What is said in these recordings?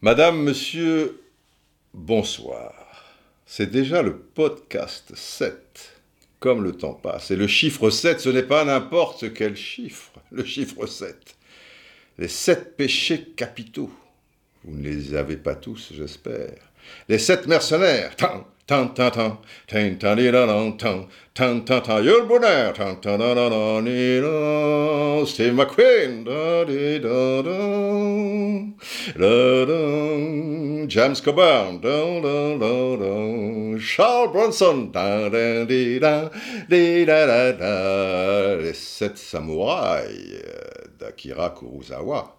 Madame, monsieur, bonsoir. C'est déjà le podcast 7. Comme le temps passe. Et le chiffre 7, ce n'est pas n'importe quel chiffre. Le chiffre 7. Les sept péchés capitaux. Vous ne les avez pas tous, j'espère. Les sept mercenaires. Tan, tan, tan, tan, tan, tan, tan, tan, tan, tan, Yul Brynner, tan, tan, da, di, da, Steve McQueen, da, di, da, da, da, da, James Coburn, da, da, da, da, Charles Bronson, da, da, di, da, di, da, da, da, les sept samouraïs d'Akira Kurosawa.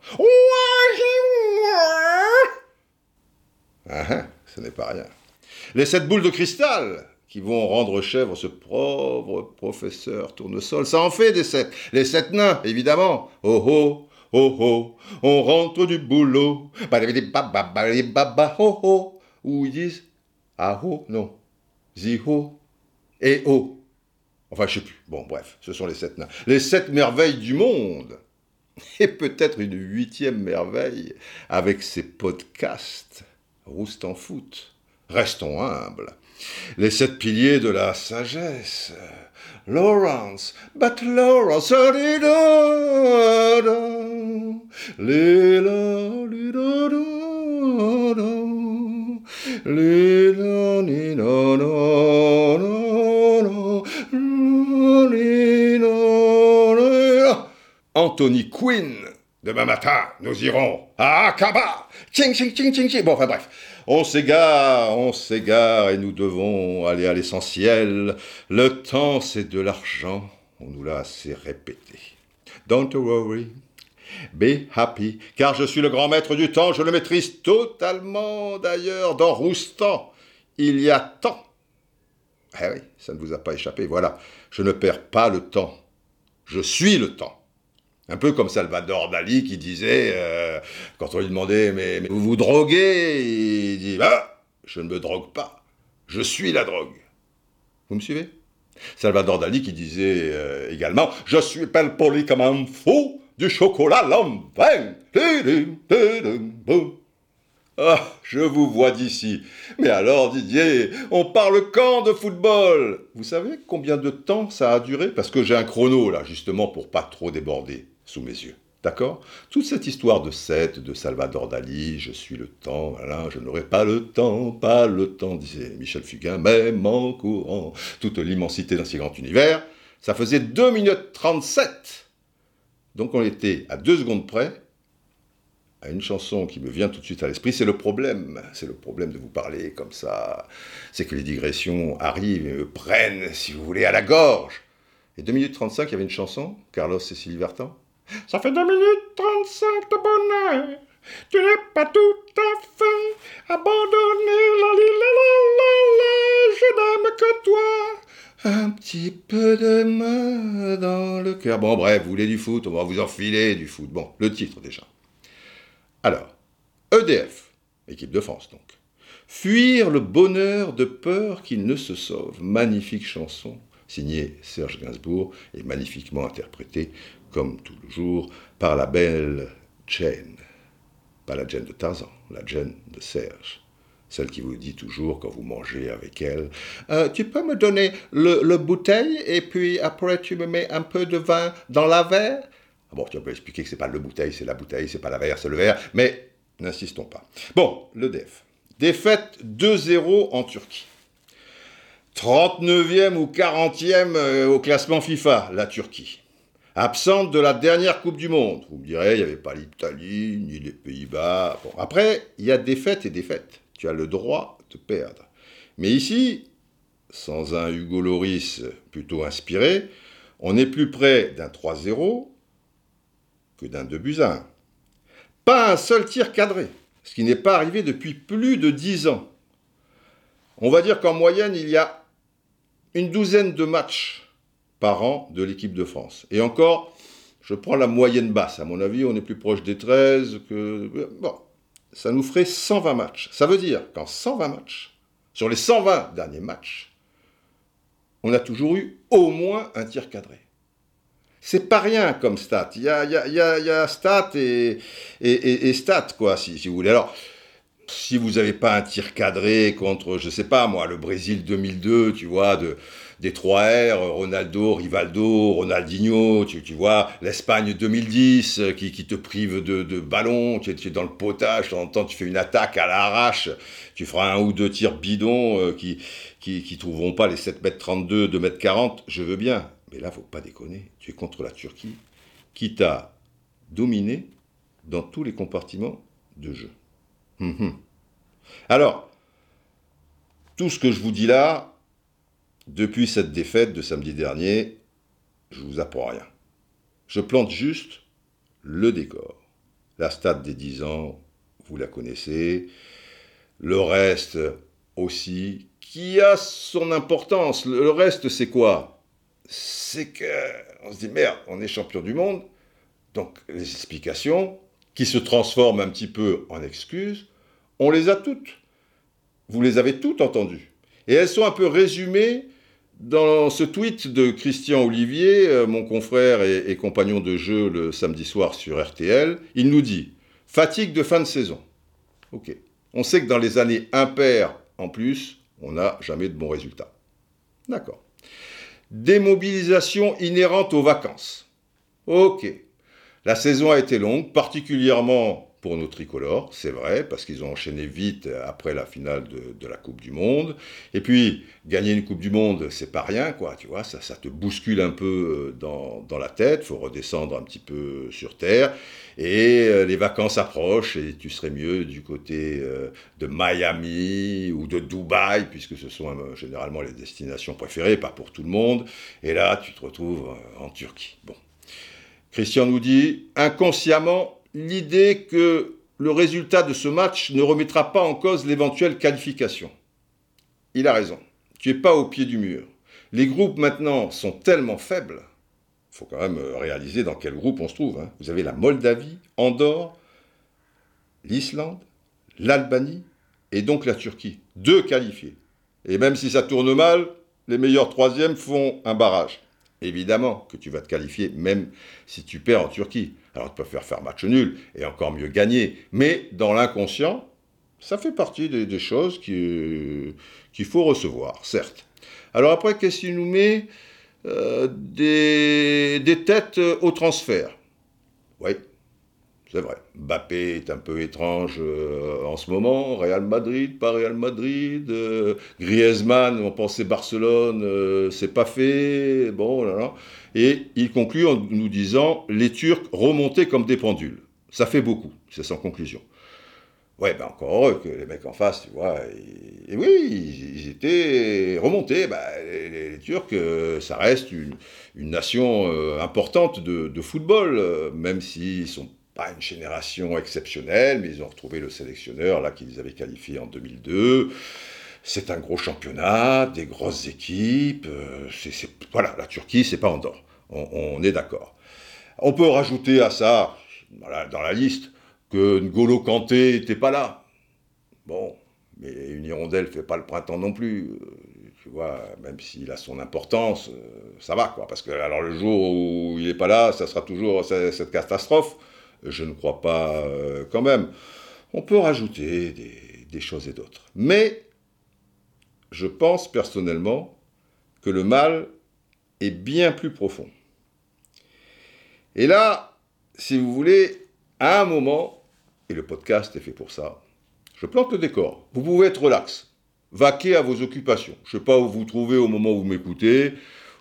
Ah, ah, ce n'est pas rien. Les sept boules de cristal qui vont rendre chèvre ce pauvre professeur tournesol. Ça en fait des sept. Les sept nains, évidemment. Oh oh, oh oh, on rentre du boulot. Oh oh. Ou ils disent ah oh, non. Ziho et oh. Enfin, je sais plus. Bon, bref, ce sont les sept nains. Les sept merveilles du monde. Et peut-être une huitième merveille avec ses podcasts. Rouste en foot. Restons humbles. Les sept piliers de la sagesse. Lawrence, but Lawrence. Anthony Quinn. Demain matin, nous irons à Akaba. Tching, tching, tching, tching, tching. Bon, enfin bref. On s'égare, on s'égare et nous devons aller à l'essentiel. Le temps, c'est de l'argent. On nous l'a assez répété. Don't worry. Be happy, car je suis le grand maître du temps, je le maîtrise totalement d'ailleurs dans Roustan. Il y a temps. Eh oui, ça ne vous a pas échappé, voilà. Je ne perds pas le temps. Je suis le temps. Un peu comme Salvador Dali qui disait, euh, quand on lui demandait mais, vous vous droguez? Il dit bah, je ne me drogue pas, je suis la drogue. Vous me suivez? Salvador Dali qui disait euh, également je suis pas poli comme un fou du chocolat lambin. Ah, je vous vois d'ici. Mais alors, Didier, on parle quand de football? Vous savez combien de temps ça a duré? Parce que j'ai un chrono là, justement, pour pas trop déborder sous mes yeux. D'accord? Toute cette histoire de Seth, de Salvador Dali, je suis le temps, voilà, je n'aurai pas le temps, pas le temps, disait Michel Fugain, même en courant, toute l'immensité d'un si grand univers, ça faisait 2 minutes 37. Donc on était à 2 secondes près à une chanson qui me vient tout de suite à l'esprit, c'est le problème, c'est le problème de vous parler comme ça, c'est que les digressions arrivent et me prennent, si vous voulez, à la gorge. Et 2 minutes 35, il y avait une chanson, Carlos et Sylvie Vartan, ça fait 2 minutes 35 de bonheur. Tu n'es pas tout à fait abandonné. La, li, la, la, la, la, je n'aime que toi. Un petit peu de main dans le cœur. Bon, bref, vous voulez du foot, on va vous enfiler du foot. Bon, le titre déjà. Alors, EDF, équipe de France donc. Fuir le bonheur de peur qu'il ne se sauve. Magnifique chanson, signée Serge Gainsbourg et magnifiquement interprétée comme toujours, par la belle Jane. Pas la Jane de Tarzan, la Jane de Serge. Celle qui vous dit toujours quand vous mangez avec elle euh, Tu peux me donner le, le, bouteille et puis après tu me mets un peu de vin dans la verre ah Bon, tu peux expliquer que c'est pas le bouteille, c'est la bouteille, c'est pas la verre, c'est le verre, mais n'insistons pas. Bon, le DEF. Défaite 2-0 en Turquie. 39e ou 40e euh, au classement FIFA, la Turquie absente de la dernière Coupe du Monde. Vous me direz, il n'y avait pas l'Italie, ni les Pays-Bas. Après, il y a défaite et défaite. Tu as le droit de perdre. Mais ici, sans un Hugo Loris plutôt inspiré, on est plus près d'un 3-0 que d'un 2 buts 1. Pas un seul tir cadré, ce qui n'est pas arrivé depuis plus de 10 ans. On va dire qu'en moyenne, il y a une douzaine de matchs par an de l'équipe de France. Et encore, je prends la moyenne basse. À mon avis, on est plus proche des 13 que... Bon, ça nous ferait 120 matchs. Ça veut dire qu'en 120 matchs, sur les 120 derniers matchs, on a toujours eu au moins un tir cadré. C'est pas rien comme stat. Il y a, y stat et, et, stat, quoi, si, vous voulez. Alors, si vous n'avez pas un tir cadré contre, je sais pas moi, le Brésil 2002, tu vois, de, des 3 R, Ronaldo, Rivaldo, Ronaldinho, tu, vois, l'Espagne 2010 euh, qui, qui, te prive de, ballon, tu es, dans le potage, de temps en temps tu fais une attaque à l'arrache, tu feras un ou deux tirs bidons euh, qui, qui, trouveront pas les 7 mètres 32, 2 mètres 40, je veux bien. Mais là, faut pas déconner, tu es contre la Turquie qui t'a dominé dans tous les compartiments de jeu. Hum, Alors, tout ce que je vous dis là, depuis cette défaite de samedi dernier, je vous apprends rien. Je plante juste le décor. La stade des 10 ans, vous la connaissez. Le reste aussi, qui a son importance. Le reste, c'est quoi? C'est que on se dit merde, on est champion du monde. Donc les explications, qui se transforment un petit peu en excuses, on les a toutes. Vous les avez toutes entendues. Et elles sont un peu résumées dans ce tweet de Christian Olivier, euh, mon confrère et, et, compagnon de jeu le samedi soir sur RTL, il nous dit fatigue de fin de saison. Ok. On sait que dans les années impaires, en plus, on n'a jamais de bons résultats. D'accord. Démobilisation inhérente aux vacances. Ok. La saison a été longue, particulièrement pour nos tricolores, c'est vrai, parce qu'ils ont enchaîné vite après la finale de, la Coupe du Monde. Et puis, gagner une Coupe du Monde, c'est pas rien, quoi, tu vois, ça, ça te bouscule un peu euh, dans, dans la tête, faut redescendre un petit peu sur Terre. Et euh, les vacances approchent, et tu serais mieux du côté euh, de Miami ou de Dubaï, puisque ce sont généralement les destinations préférées, pas pour tout le monde. Et là, tu te retrouves en Turquie. Bon. Christian nous dit, inconsciemment, l'idée que le résultat de ce match ne remettra pas en cause l'éventuelle qualification. Il a raison. Tu n'es pas au pied du mur. Les groupes maintenant sont tellement faibles. Il faut quand même réaliser dans quel groupe on se trouve. Hein. Vous avez la Moldavie, Andorre, l'Islande, l'Albanie et donc la Turquie. Deux qualifiés. Et même si ça tourne mal, les meilleurs troisièmes font un barrage. Évidemment que tu vas te qualifier même si tu perds en Turquie. Alors tu peux faire faire match nul et encore mieux gagner. Mais dans l'inconscient, ça fait partie des, choses qu'il qu faut recevoir, certes. Alors après, qu'est-ce qu'il nous met euh, des, des, têtes au transfert? Oui, c'est vrai. Mbappé est un peu étrange euh, en ce moment. Real Madrid, pas Real Madrid. Euh, Griezmann, on pensait Barcelone, euh, c'est pas fait. Bon, là, là. Et il conclut en nous disant les Turcs remontaient comme des pendules. Ça fait beaucoup, c'est sans conclusion. Ouais, ben encore heureux que les mecs en face, tu vois. Et, oui, ils, étaient remontés. Ben, les, Turcs, ça reste une, nation importante de, football, même s'ils sont une génération exceptionnelle, mais ils ont retrouvé le sélectionneur là qu'ils avaient qualifié en 2002. C'est un gros championnat, des grosses équipes. euh, voilà, la Turquie, c'est pas Andorre. On, on est d'accord. On peut rajouter à ça, voilà, dans la liste, que N'Golo Kanté n'était pas là. Bon, mais une hirondelle ne fait pas le printemps non plus. Tu vois, même s'il a son importance, ça va, quoi. Parce que alors le jour où il n'est pas là, ça sera toujours cette catastrophe. Je ne crois pas euh, quand même. On peut rajouter des, des choses et d'autres. Mais je pense personnellement que le mal est bien plus profond. Et là, si vous voulez, à un moment, et le podcast est fait pour ça, je plante le décor. Vous pouvez être relax, vaquer à vos occupations. Je ne sais pas où vous trouvez au moment où vous m'écoutez,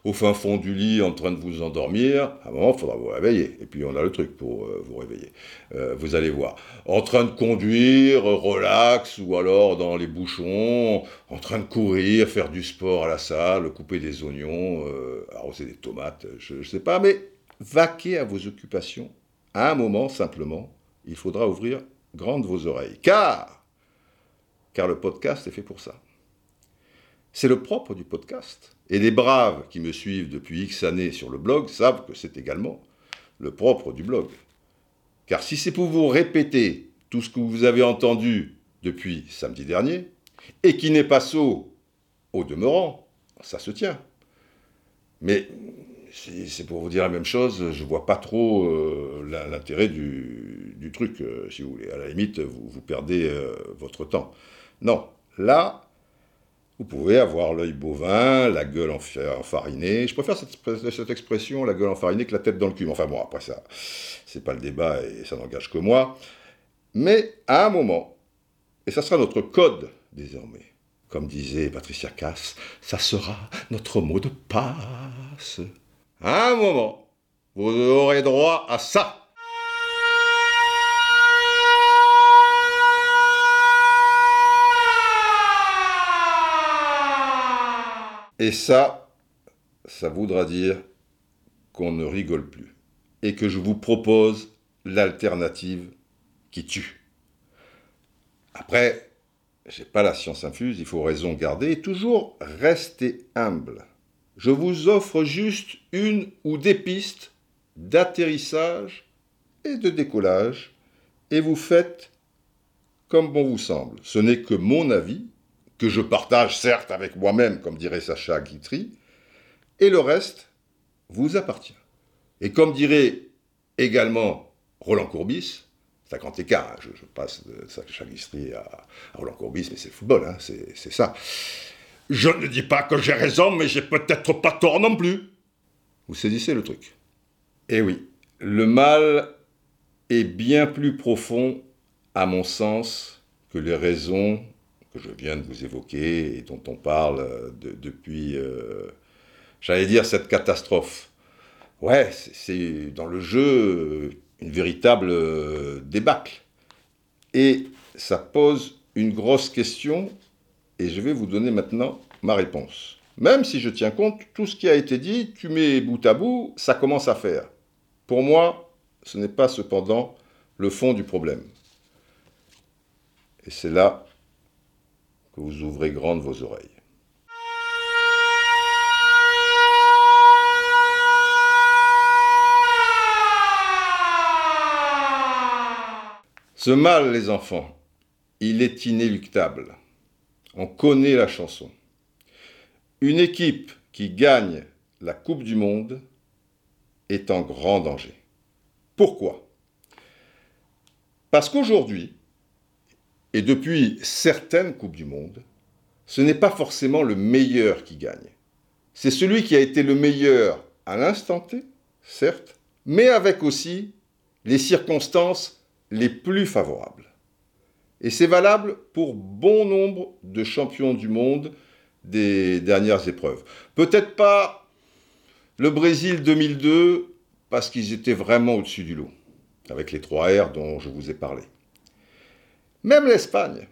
au fin fond du lit en train de vous endormir. À un moment, il faudra vous réveiller. Et puis, on a le truc pour euh, vous réveiller. Euh, vous allez voir. En train de conduire, relax, ou alors dans les bouchons, en train de courir, faire du sport à la salle, couper des oignons, euh, arroser des tomates, je ne sais pas. Mais vaquer à vos occupations. À un moment, simplement, il faudra ouvrir grandes vos oreilles. Car, car le podcast est fait pour ça. C'est le propre du podcast. Et les braves qui me suivent depuis X années sur le blog savent que c'est également le propre du blog. Car si c'est pour vous répéter tout ce que vous avez entendu depuis samedi dernier, et qui n'est pas saut au demeurant, ça se tient. Mais c'est pour vous dire la même chose, je vois pas trop euh, l'intérêt du, truc, euh, si vous voulez. À la limite, vous, vous perdez euh, votre temps. Non, là, vous pouvez avoir l'œil bovin, la gueule enfarinée. Je préfère cette, cette, expression, la gueule enfarinée, que la tête dans le cul. Enfin bon, après ça, c'est pas le débat et ça n'engage que moi. Mais à un moment, et ça sera notre code désormais, comme disait Patricia Cass, ça sera notre mot de passe. À un moment, vous aurez droit à ça. Et ça, ça voudra dire qu'on ne rigole plus. Et que je vous propose l'alternative qui tue. Après, j'ai pas la science infuse, il faut raison garder et toujours rester humble. Je vous offre juste une ou des pistes d'atterrissage et de décollage et vous faites comme bon vous semble. Ce n'est que mon avis, que je partage certes avec moi-même, comme dirait Sacha Guitry, et le reste vous appartient. Et comme dirait également Roland Courbis, 50 écarts, je, passe de Sacha Guitry à, Roland Courbis, mais c'est le football, hein, c'est ça. Je ne dis pas que j'ai raison, mais j'ai peut-être pas tort non plus. Vous saisissez le truc Eh oui, le mal est bien plus profond, à mon sens, que les raisons que je viens de vous évoquer et dont on parle euh, depuis, euh, j'allais dire, cette catastrophe. Ouais, c'est dans le jeu euh, une véritable débâcle. Et ça pose une grosse question, et je vais vous donner maintenant ma réponse. Même si je tiens compte, tout ce qui a été dit, tu mets bout à bout, ça commence à faire. Pour moi, ce n'est pas cependant le fond du problème. Et c'est là vous ouvrez grandes vos oreilles. Ce mal, les enfants, il est inéluctable. On connaît la chanson. Une équipe qui gagne la Coupe du Monde est en grand danger. Pourquoi? Parce qu'aujourd'hui, et depuis certaines Coupes du Monde, ce n'est pas forcément le meilleur qui gagne. C'est celui qui a été le meilleur à l'instant T, certes, mais avec aussi les circonstances les plus favorables. Et c'est valable pour bon nombre de champions du monde des dernières épreuves. Peut-être pas le Brésil 2002, parce qu'ils étaient vraiment au-dessus du lot, avec les trois R dont je vous ai parlé. Même l'Espagne,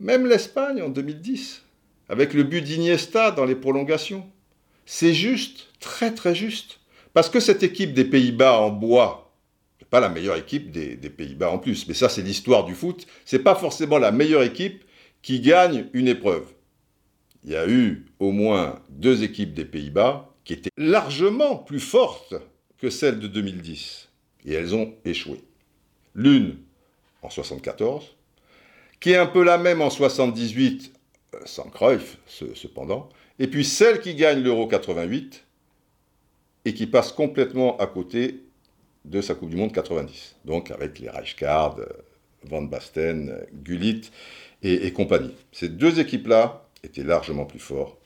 même l'Espagne en 2010, avec le but d'Iniesta dans les prolongations. C'est juste, très très juste. Parce que cette équipe des Pays-Bas en bois, n'est pas la meilleure équipe des, Pays-Bas en plus, mais ça c'est l'histoire du foot, c'est pas forcément la meilleure équipe qui gagne une épreuve. Il y a eu au moins deux équipes des Pays-Bas qui étaient largement plus fortes que celles de 2010. Et elles ont échoué. L'une en 74, qui est un peu la même en 78, euh, sans Cruyff cependant, et puis celle qui gagne l'Euro 88 et qui passe complètement à côté de sa Coupe du Monde 90, donc avec les Rijkaard, euh, Van Basten, Gullit et, et compagnie. Ces deux équipes-là étaient largement plus fortes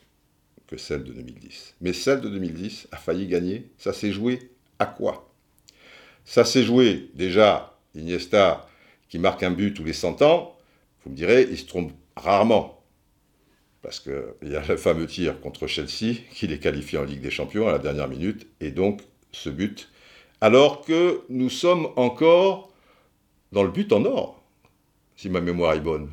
que celle de 2010. Mais celle de 2010 a failli gagner. Ça s'est joué à quoi? Ça s'est joué déjà, Iniesta qui marque un but tous les 100 ans, vous me direz, il se trompe rarement. Parce qu'il y a le fameux tir contre Chelsea qui les qualifie en Ligue des Champions à la dernière minute, et donc ce but. Alors que nous sommes encore dans le but en or, si ma mémoire est bonne.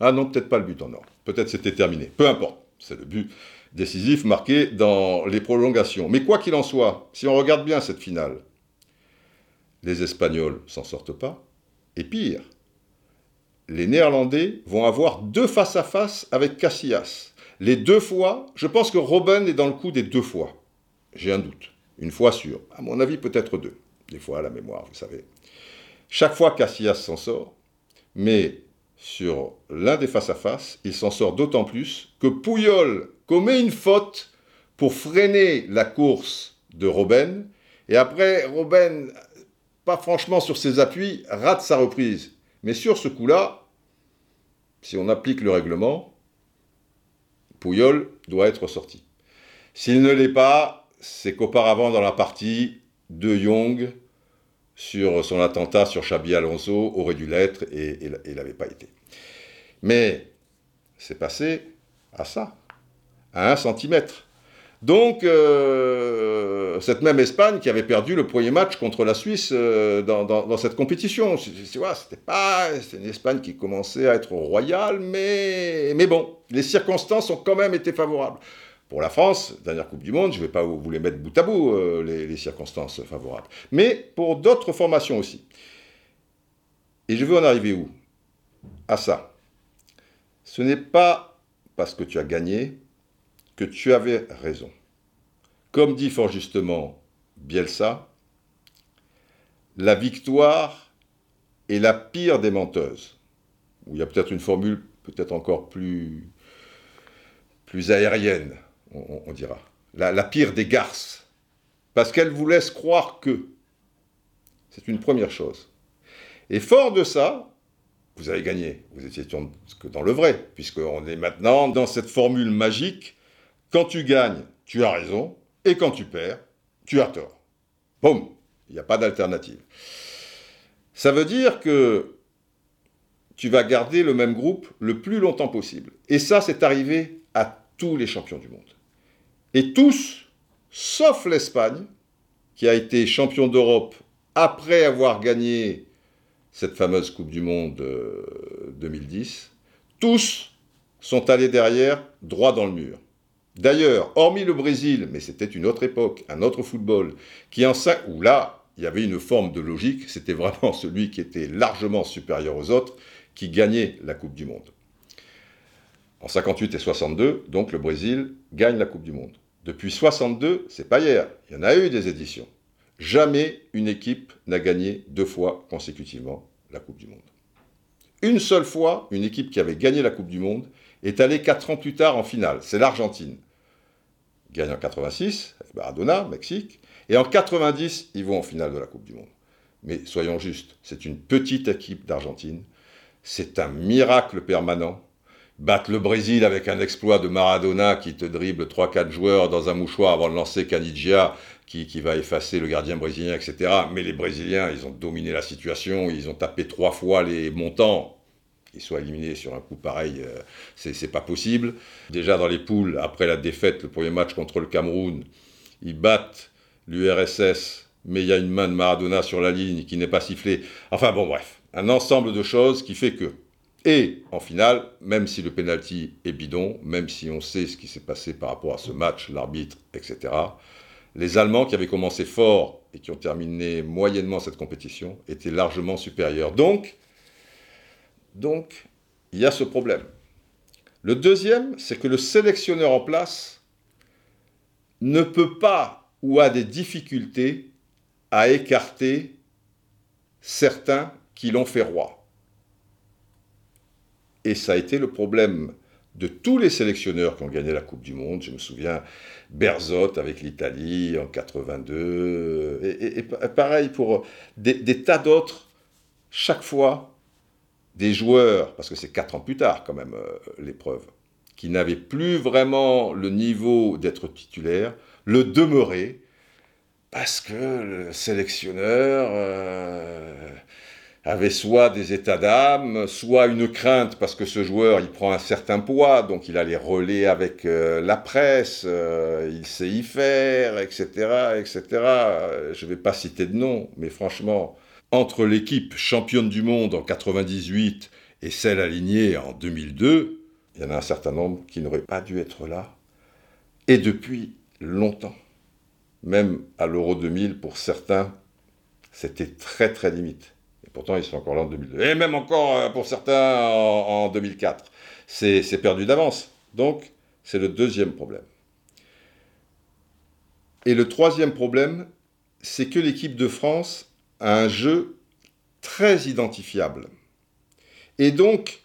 Ah non, peut-être pas le but en or. Peut-être c'était terminé. Peu importe. C'est le but décisif marqué dans les prolongations. Mais quoi qu'il en soit, si on regarde bien cette finale, les Espagnols s'en sortent pas. Et pire, les Néerlandais vont avoir deux face-à-face avec Casillas. Les deux fois, je pense que Robben est dans le coup des deux fois. J'ai un doute. Une fois sûr. À mon avis, peut-être deux. Des fois, à la mémoire, vous savez. Chaque fois, Casillas s'en sort. Mais sur l'un des face-à-face, il s'en sort d'autant plus que Pouyol commet une faute pour freiner la course de Robben. Et après, Robben, franchement sur ses appuis, rate sa reprise. Mais sur ce coup-là, si on applique le règlement, Pouyol doit être sorti. S'il ne l'est pas, c'est qu'auparavant dans la partie, De Jong, sur son attentat sur Xabi Alonso, aurait dû l'être et il n'avait pas été. Mais c'est passé à ça, à un centimètre. Donc, euh, cette même Espagne qui avait perdu le premier match contre la Suisse euh, dans, cette compétition. C'était pas, une Espagne qui commençait à être royale, mais, mais bon, les circonstances ont quand même été favorables. Pour la France, dernière Coupe du Monde, je ne vais pas vous les mettre bout à bout, euh, les circonstances favorables. Mais pour d'autres formations aussi. Et je veux en arriver où? À ça. Ce n'est pas parce que tu as gagné que tu avais raison. Comme dit fort justement Bielsa, la victoire est la pire des menteuses. Ou il y a peut-être une formule peut-être encore plus, aérienne, on, dira. La, pire des garces. Parce qu'elle vous laisse croire que. C'est une première chose. Et fort de ça, vous avez gagné. Vous étiez dans le vrai, puisqu'on est maintenant dans cette formule magique quand tu gagnes, tu as raison, et quand tu perds, tu as tort. Boum, il n'y a pas d'alternative. Ça veut dire que tu vas garder le même groupe le plus longtemps possible. Et ça, c'est arrivé à tous les champions du monde. Et tous, sauf l'Espagne, qui a été champion d'Europe après avoir gagné cette fameuse Coupe du Monde 2010, euh, tous sont allés derrière, droit dans le mur. D'ailleurs, hormis le Brésil, mais c'était une autre époque, un autre football, qui en où là, il y avait une forme de logique, c'était vraiment celui qui était largement supérieur aux autres qui gagnait la Coupe du Monde. En 58 et 62, donc le Brésil gagne la Coupe du Monde. Depuis 62, c'est pas hier, il y en a eu des éditions. Jamais une équipe n'a gagné deux fois consécutivement la Coupe du Monde. Une seule fois, une équipe qui avait gagné la Coupe du Monde est allée quatre ans plus tard en finale. C'est l'Argentine gagne en 86, Maradona, Mexique, et en 90, ils vont en finale de la Coupe du Monde. Mais soyons justes, c'est une petite équipe d'Argentine, c'est un miracle permanent. Battre le Brésil avec un exploit de Maradona qui te dribble 3-4 joueurs dans un mouchoir avant de lancer Canigia qui, qui, va effacer le gardien brésilien, etc. Mais les Brésiliens, ils ont dominé la situation, ils ont tapé trois fois les montants, qu'ils soient éliminés sur un coup pareil, euh, c'est pas possible. Déjà dans les poules, après la défaite, le premier match contre le Cameroun, ils battent l'URSS, mais il y a une main de Maradona sur la ligne qui n'est pas sifflée. Enfin bon, bref, un ensemble de choses qui fait que. Et en finale, même si le penalty est bidon, même si on sait ce qui s'est passé par rapport à ce match, l'arbitre, etc., les Allemands qui avaient commencé fort et qui ont terminé moyennement cette compétition étaient largement supérieurs. Donc, donc, il y a ce problème. Le deuxième, c'est que le sélectionneur en place ne peut pas ou a des difficultés à écarter certains qui l'ont fait roi. Et ça a été le problème de tous les sélectionneurs qui ont gagné la Coupe du Monde. Je me souviens Berzotte avec l'Italie en 82, et, pareil pour des tas d'autres. Chaque fois, des joueurs, parce que c'est quatre ans plus tard quand même euh, l'épreuve, qui n'avaient plus vraiment le niveau d'être titulaire, le demeurer, parce que le sélectionneur euh, avait soit des états d'âme, soit une crainte parce que ce joueur il prend un certain poids, donc il a les relais avec euh, la presse, il sait y faire, etc., etc. Je ne vais pas citer de nom, mais franchement, entre l'équipe championne du monde en 98 et celle alignée en 2002, il y en a un certain nombre qui n'auraient pas dû être là, et depuis longtemps. Même à l'Euro 2000, pour certains, c'était très très limite. Et pourtant, ils sont encore là en 2002. Et même encore euh, pour certains en, en 2004. C'est perdu d'avance. Donc, c'est le deuxième problème. Et le troisième problème, c'est que l'équipe de France un jeu très identifiable. Et donc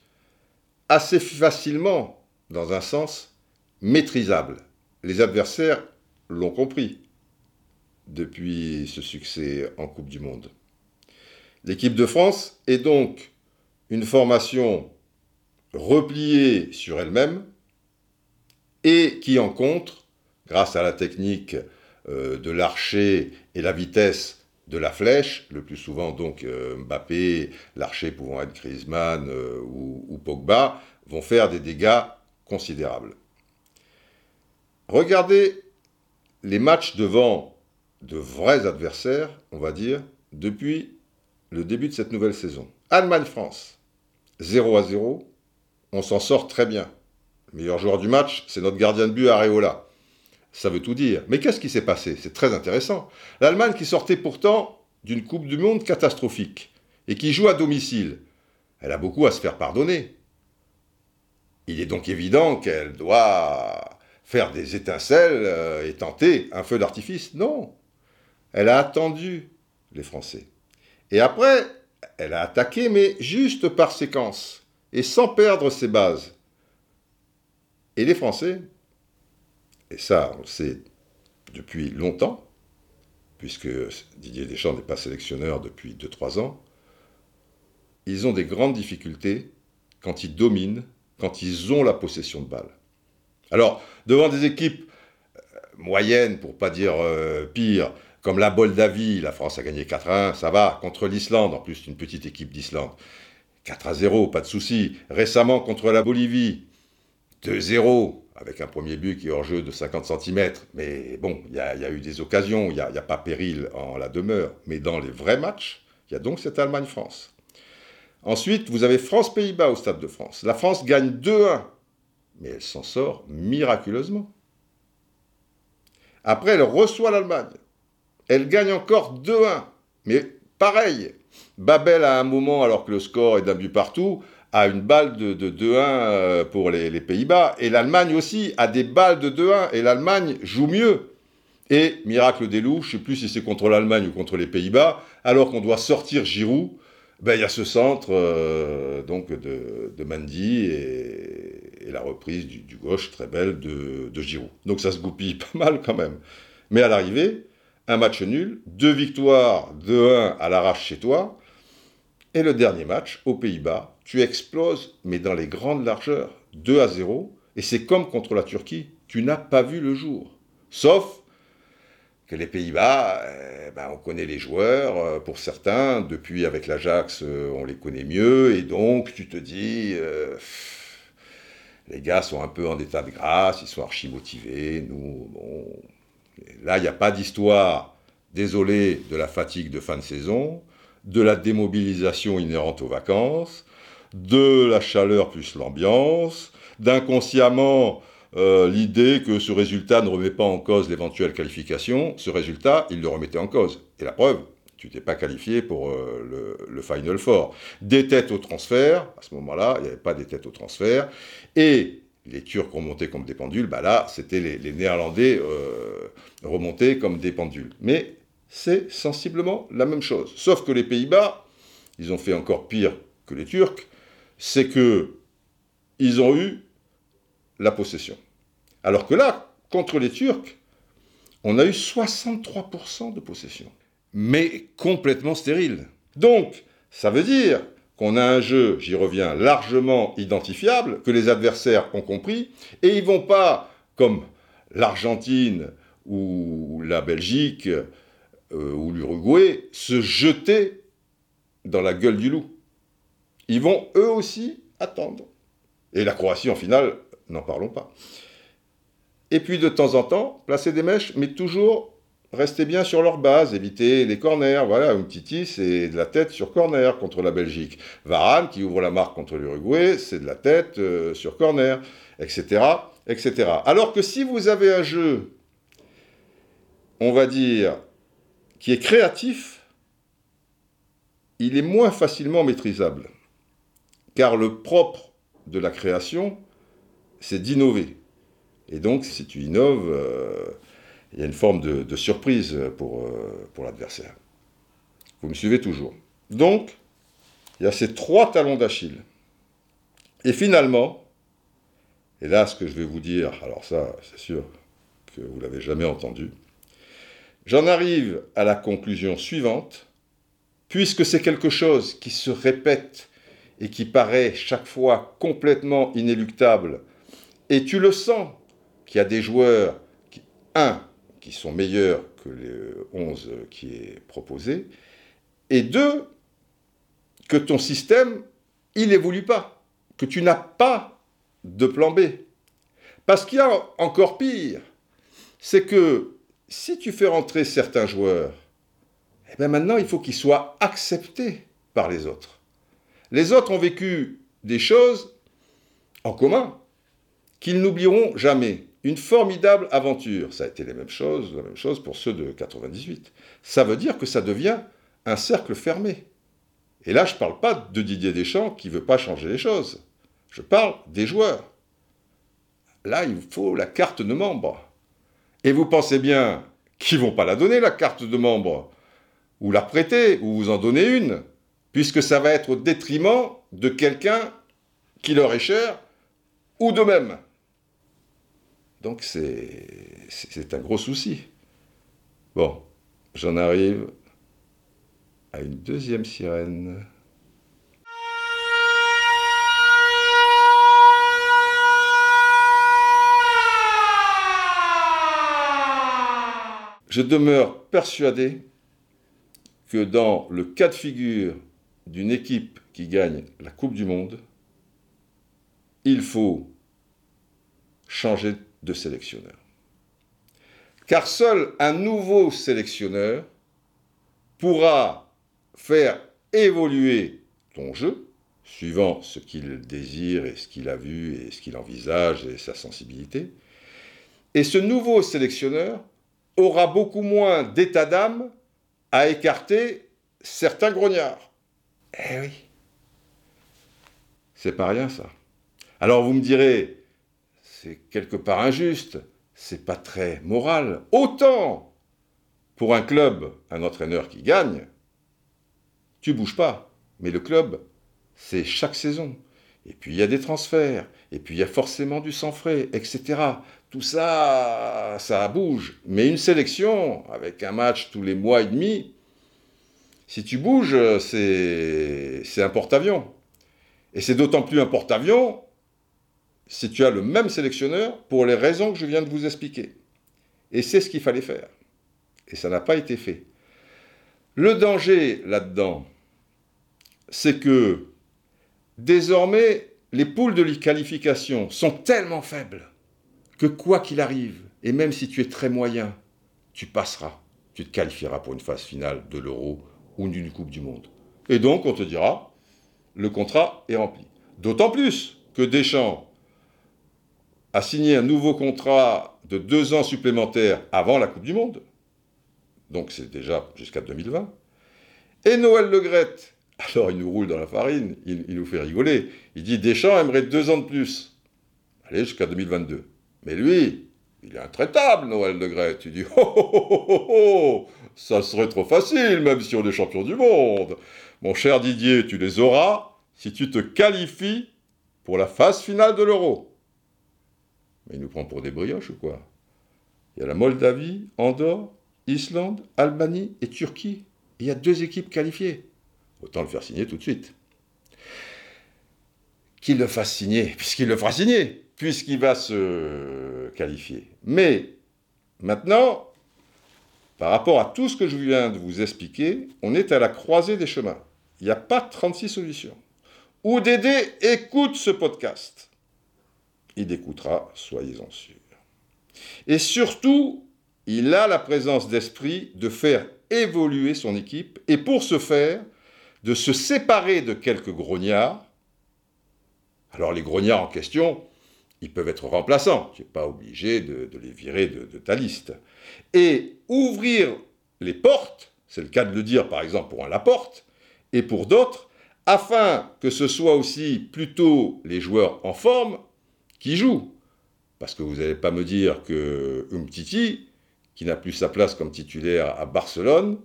assez facilement, dans un sens, maîtrisable. les adversaires l'ont compris depuis ce succès en Coupe du Monde. L'équipe de France est donc une formation repliée sur elle-même et qui en contre, grâce à la technique euh, de l'archer et la vitesse de la flèche, le plus souvent donc euh, Mbappé, l'archer pouvant être Griezmann euh, ou, Pogba, vont faire des dégâts considérables. Regardez les matchs devant de vrais adversaires, on va dire, depuis le début de cette nouvelle saison. Allemagne-France, 0 à 0, on s'en sort très bien. Le meilleur joueur du match, c'est notre gardien de but Areola. Ça veut tout dire. Mais qu'est-ce qui s'est passé? C'est très intéressant. L'Allemagne qui sortait pourtant d'une Coupe du Monde catastrophique et qui joue à domicile, elle a beaucoup à se faire pardonner. Il est donc évident qu'elle doit faire des étincelles euh, et tenter un feu d'artifice. Non. Elle a attendu les Français. Et après, elle a attaqué, mais juste par séquence, et sans perdre ses bases. Et les Français, et ça, on le sait depuis longtemps, puisque Didier Deschamps n'est pas sélectionneur depuis 2-3 ans, ils ont des grandes difficultés quand ils dominent, quand ils ont la possession de balle. Alors, devant des équipes euh, moyennes, pour pas dire euh, pire, comme la Moldavie, la France a gagné 4-1, ça va, contre l'Islande, en plus une petite équipe d'Islande, 4-0, pas de souci. Récemment contre la Bolivie, 2-0, avec un premier but qui est hors jeu de 50 cm. Mais bon, il y, a eu des occasions, il n'y a, a, pas péril en la demeure. Mais dans les vrais matchs, il y a donc cette Allemagne-France. Ensuite, vous avez France-Pays-Bas au Stade de France. La France gagne 2-1, mais elle s'en sort miraculeusement. Après, elle reçoit l'Allemagne. Elle gagne encore 2-1, mais pareil. Babel à un moment, alors que le score est d'un but partout, a une balle de, 2-1 euh, pour les, Pays-Bas. Et l'Allemagne aussi a des balles de 2-1. Et l'Allemagne joue mieux. Et, miracle des loups, je ne sais plus si c'est contre l'Allemagne ou contre les Pays-Bas, alors qu'on doit sortir Giroud, ben, il y a ce centre euh, donc de, de Mandy et, la reprise du, gauche très belle de, de Giroud. Donc ça se goupille pas mal quand même. Mais à l'arrivée, un match nul, deux victoires, 2-1 à l'arrache chez toi, et le dernier match, aux Pays-Bas, tu exploses, mais dans les grandes largeurs, 2 à 0, et c'est comme contre la Turquie, tu n'as pas vu le jour. Sauf que les Pays-Bas, eh ben, on connaît les joueurs, euh, pour certains, depuis avec l'Ajax, euh, on les connaît mieux, et donc tu te dis, euh, les gars sont un peu en état de grâce, ils sont archi motivés, nous, bon. Là, il n'y a pas d'histoire, désolé, de la fatigue de fin de saison de la démobilisation inhérente aux vacances, de la chaleur plus l'ambiance, d'inconsciemment euh, l'idée que ce résultat ne remet pas en cause l'éventuelle qualification, ce résultat, il le remettait en cause. Et la preuve, tu t'es pas qualifié pour euh, le, Final Four. Des têtes au transfert, à ce moment-là, il n'y avait pas des têtes au transfert, et les Turcs remontaient comme des pendules, bah là, c'était les, Néerlandais euh, remontés comme des pendules. Mais c'est sensiblement la même chose. Sauf que les Pays-Bas, ils ont fait encore pire que les Turcs, c'est que ils ont eu la possession. Alors que là, contre les Turcs, on a eu 63% de possession. Mais complètement stérile. Donc, ça veut dire qu'on a un jeu, j'y reviens, largement identifiable, que les adversaires ont compris, et ils vont pas, comme l'Argentine ou la Belgique, euh, ou l'Uruguay se jeter dans la gueule du loup. Ils vont eux aussi attendre. Et la Croatie en finale, n'en parlons pas. Et puis de temps en temps, placer des mèches, mais toujours rester bien sur leur base, éviter les corners. Voilà, une Titi, c'est de la tête sur corner contre la Belgique. Varane, qui ouvre la marque contre l'Uruguay, c'est de la tête euh, sur corner, etc., etc. Alors que si vous avez un jeu, on va dire, qui est créatif, il est moins facilement maîtrisable. Car le propre de la création, c'est d'innover. Et donc, si tu innoves, euh, il y a une forme de, surprise pour, euh, pour l'adversaire. Vous me suivez toujours. Donc, il y a ces trois talons d'Achille. Et finalement, et là, ce que je vais vous dire, alors ça, c'est sûr, que vous l'avez jamais entendu. J'en arrive à la conclusion suivante. Puisque c'est quelque chose qui se répète et qui paraît chaque fois complètement inéluctable, et tu le sens qu'il y a des joueurs, qui, un, qui sont meilleurs que les 11 qui est proposé, et deux, que ton système, il n'évolue pas, que tu n'as pas de plan B. Parce qu'il y a encore pire, c'est que si tu fais rentrer certains joueurs, eh bien maintenant il faut qu'ils soient acceptés par les autres. Les autres ont vécu des choses en commun qu'ils n'oublieront jamais. Une formidable aventure. Ça a été les mêmes choses, la même chose pour ceux de 98. Ça veut dire que ça devient un cercle fermé. Et là, je ne parle pas de Didier Deschamps qui ne veut pas changer les choses. Je parle des joueurs. Là, il faut la carte de membre. Et vous pensez bien qu'ils vont pas la donner, la carte de membre, ou la prêter, ou vous en donner une, puisque ça va être au détriment de quelqu'un qui leur est cher, ou de même. Donc c'est un gros souci. Bon, j'en arrive à une deuxième sirène. Je demeure persuadé que dans le cas de figure d'une équipe qui gagne la Coupe du Monde, il faut changer de sélectionneur. Car seul un nouveau sélectionneur pourra faire évoluer ton jeu, suivant ce qu'il désire et ce qu'il a vu et ce qu'il envisage et sa sensibilité. Et ce nouveau sélectionneur aura beaucoup moins d'état d'âme à écarter certains grognards. Eh oui. C'est pas rien ça. Alors vous me direz, c'est quelque part injuste, c'est pas très moral. Autant pour un club, un entraîneur qui gagne, tu bouges pas. Mais le club, c'est chaque saison. Et puis il y a des transferts, et puis il y a forcément du sang frais, etc. Tout ça, ça bouge. Mais une sélection, avec un match tous les mois et demi, si tu bouges, c'est un porte-avions. Et c'est d'autant plus un porte-avions si tu as le même sélectionneur pour les raisons que je viens de vous expliquer. Et c'est ce qu'il fallait faire. Et ça n'a pas été fait. Le danger là-dedans, c'est que désormais, les poules de qualification sont tellement faibles que quoi qu'il arrive, et même si tu es très moyen, tu passeras, tu te qualifieras pour une phase finale de l'euro ou d'une Coupe du Monde. Et donc, on te dira, le contrat est rempli. D'autant plus que Deschamps a signé un nouveau contrat de deux ans supplémentaires avant la Coupe du Monde. Donc c'est déjà jusqu'à 2020. Et Noël Legrette, alors il nous roule dans la farine, il, nous fait rigoler. Il dit Deschamps aimerait deux ans de plus. Allez, jusqu'à 2022. Mais lui, il est intraitable, Noël Legrette. Il dit oh, oh, oh, oh, oh, oh, ça serait trop facile, même si on est champion du monde. Mon cher Didier, tu les auras si tu te qualifies pour la phase finale de l'euro. Mais il nous prend pour des brioches ou quoi? Il y a la Moldavie, Andorre, Islande, Albanie et Turquie. il y a deux équipes qualifiées. Autant le faire signer tout de suite. Qu'il le fasse signer, puisqu'il le fera signer, puisqu'il va se qualifier. Mais maintenant, par rapport à tout ce que je viens de vous expliquer, on est à la croisée des chemins. Il n'y a pas 36 solutions. Ou Dédé écoute ce podcast il écoutera, soyez-en sûrs. Et surtout, il a la présence d'esprit de faire évoluer son équipe et pour ce faire, de se séparer de quelques grognards. Alors les grognards en question, ils peuvent être remplaçants, tu n'es pas obligé de, les virer de, de, ta liste. Et ouvrir les portes, c'est le cas de le dire par exemple pour un Laporte, et pour d'autres, afin que ce soit aussi plutôt les joueurs en forme qui joue. Parce que vous n'allez pas me dire que Umtiti, qui n'a plus sa place comme titulaire à Barcelone,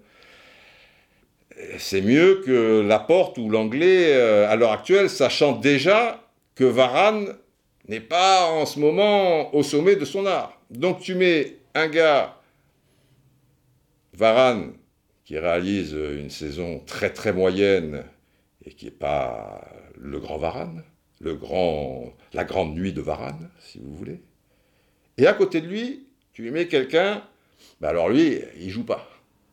c'est mieux que Laporte ou l'anglais euh, à l'heure actuelle, sachant déjà que Varane n'est pas en ce moment au sommet de son art. Donc tu mets un gars, Varane, qui réalise une saison très très moyenne et qui n'est pas le grand Varane, la grande nuit de Varane, si vous voulez. Et à côté de lui, tu lui mets quelqu'un, bah alors lui, il joue pas,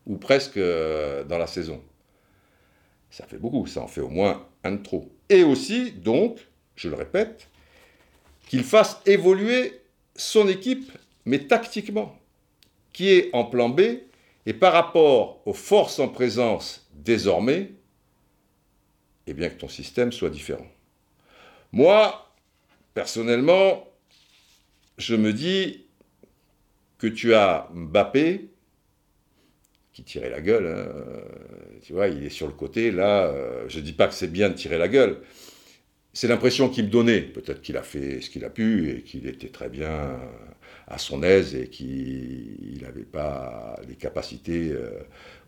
ou presque euh, dans la saison. Ça fait beaucoup, ça en fait au moins un de trop. Et aussi, donc, je le répète, qu'il fasse évoluer son équipe, mais tactiquement, qui est en plan B, et par rapport aux forces en présence désormais, et bien que ton système soit différent. Moi, personnellement, je me dis que tu as Mbappé qui tirait la gueule. Hein. Tu vois, il est sur le côté. Là, euh, je ne dis pas que c'est bien de tirer la gueule. C'est l'impression qu'il me donnait. Peut-être qu'il a fait ce qu'il a pu et qu'il était très bien à son aise et qu'il n'avait pas les capacités euh,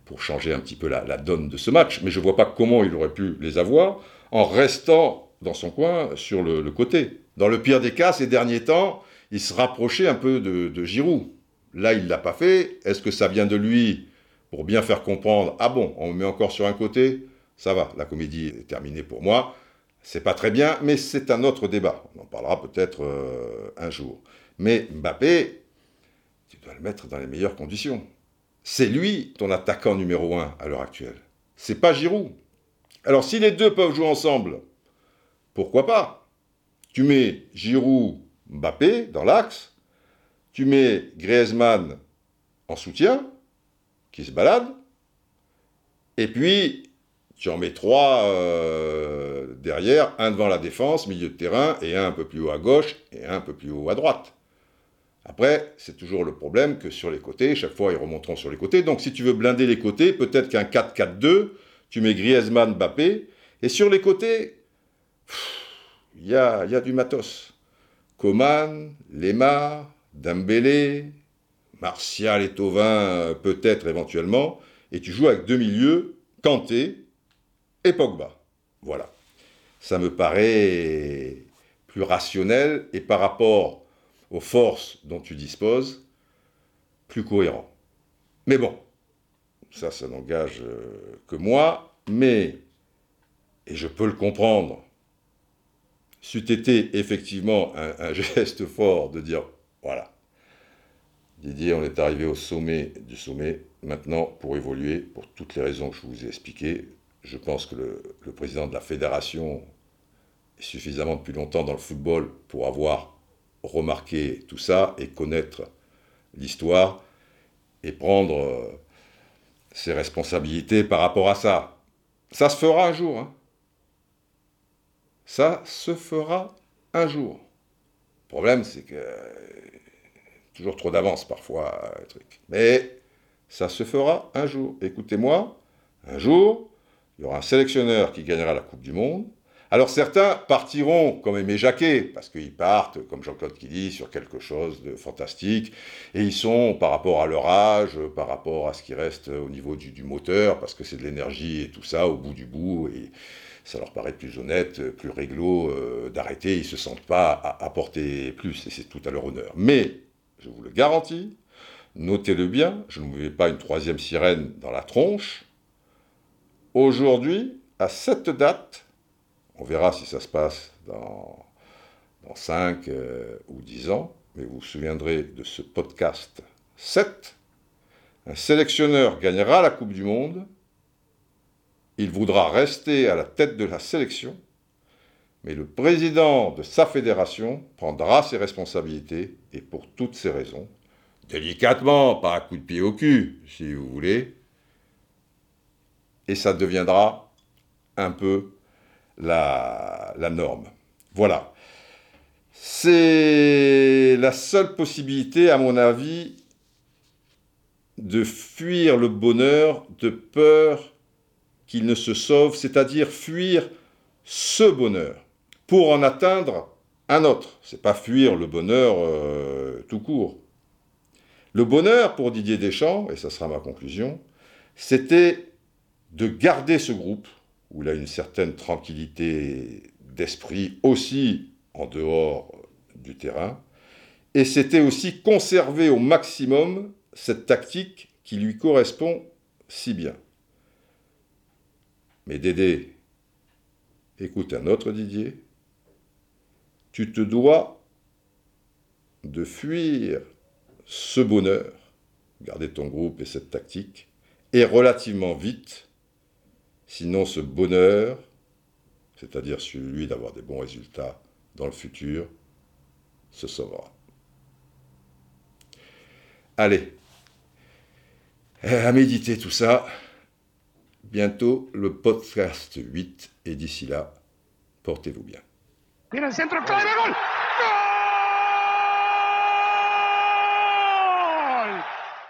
pour changer un petit peu la, donne de ce match. Mais je ne vois pas comment il aurait pu les avoir en restant dans son coin sur le, côté. Dans le pire des cas, ces derniers temps, il se rapprochait un peu de, de Giroud. Là, il ne l'a pas fait. Est-ce que ça vient de lui pour bien faire comprendre Ah bon, on me met encore sur un côté? Ça va, la comédie est terminée pour moi. C'est pas très bien, mais c'est un autre débat. On en parlera peut-être euh, un jour. Mais Mbappé, tu dois le mettre dans les meilleures conditions. C'est lui ton attaquant numéro un à l'heure actuelle. C'est pas Giroud. Alors si les deux peuvent jouer ensemble, pourquoi pas? Tu mets Giroud, Mbappé dans l'axe, tu mets Griezmann en soutien, qui se baladent, et puis tu en mets trois euh, derrière, un devant la défense, milieu de terrain, et un un peu plus haut à gauche, et un un peu plus haut à droite. Après, c'est toujours le problème que sur les côtés, chaque fois ils remonteront sur les côtés. Donc si tu veux blinder les côtés, peut-être qu'un 4-4-2, tu mets Griezmann, Mbappé, et sur les côtés, il y a, du matos. Coman, Lemar, Dembélé, Martial et Tovin, peut-être éventuellement, et tu joues avec deux milieux, Kanté et Pogba. Voilà. Ça me paraît plus rationnel et par rapport aux forces dont tu disposes, plus cohérent. Mais bon, ça, ça n'engage euh, que moi, mais, et je peux le comprendre, c'eût été effectivement un, un, geste fort de dire, voilà, Didier, on est arrivé au sommet du sommet. Maintenant, pour évoluer, pour toutes les raisons que je vous ai expliquées, je pense que le, président de la fédération est suffisamment depuis longtemps dans le football pour avoir remarquer tout ça et connaître l'histoire et prendre euh, ses responsabilités par rapport à ça. Ça se fera un jour. Hein. Ça se fera un jour. Le problème, c'est que toujours trop d'avance parfois, truc. Mais ça se fera un jour. Écoutez-moi, un jour, il y aura un sélectionneur qui gagnera la Coupe du Monde, alors certains partiront comme Aimé Jacquet, parce qu'ils partent, comme Jean-Claude qui dit, sur quelque chose de fantastique, et ils sont, par rapport à leur âge, par rapport à ce qui reste au niveau du, moteur, parce que c'est de l'énergie et tout ça, au bout du bout, et ça leur paraît plus honnête, plus réglo euh, d'arrêter, ils ne se sentent pas à apporter plus, et c'est tout à leur honneur. Mais, je vous le garantis, notez-le bien, je ne vous mets pas une troisième sirène dans la tronche, aujourd'hui, à cette date, on verra si ça se passe dans, dans 5 euh, ou 10 ans, mais vous vous souviendrez de ce podcast 7. Un sélectionneur gagnera la Coupe du Monde, il voudra rester à la tête de la sélection, mais le président de sa fédération prendra ses responsabilités et pour toutes ces raisons, délicatement, pas un coup de pied au cul, si vous voulez, et ça deviendra un peu la, norme. Voilà. C'est la seule possibilité, à mon avis, de fuir le bonheur de peur qu'il ne se sauve, c'est-à-dire fuir ce bonheur pour en atteindre un autre. C'est pas fuir le bonheur euh, tout court. Le bonheur pour Didier Deschamps, et ça sera ma conclusion, c'était de garder ce groupe, où il a une certaine tranquillité d'esprit aussi en dehors du terrain, et c'était aussi conserver au maximum cette tactique qui lui correspond si bien. Mais Dédé, écoute un autre Didier, tu te dois de fuir ce bonheur, garder ton groupe et cette tactique, et relativement vite, sinon ce bonheur, c'est-à-dire celui d'avoir des bons résultats dans le futur, se sauvera. Allez, à méditer tout ça. Bientôt le podcast 8 et d'ici là, portez-vous bien.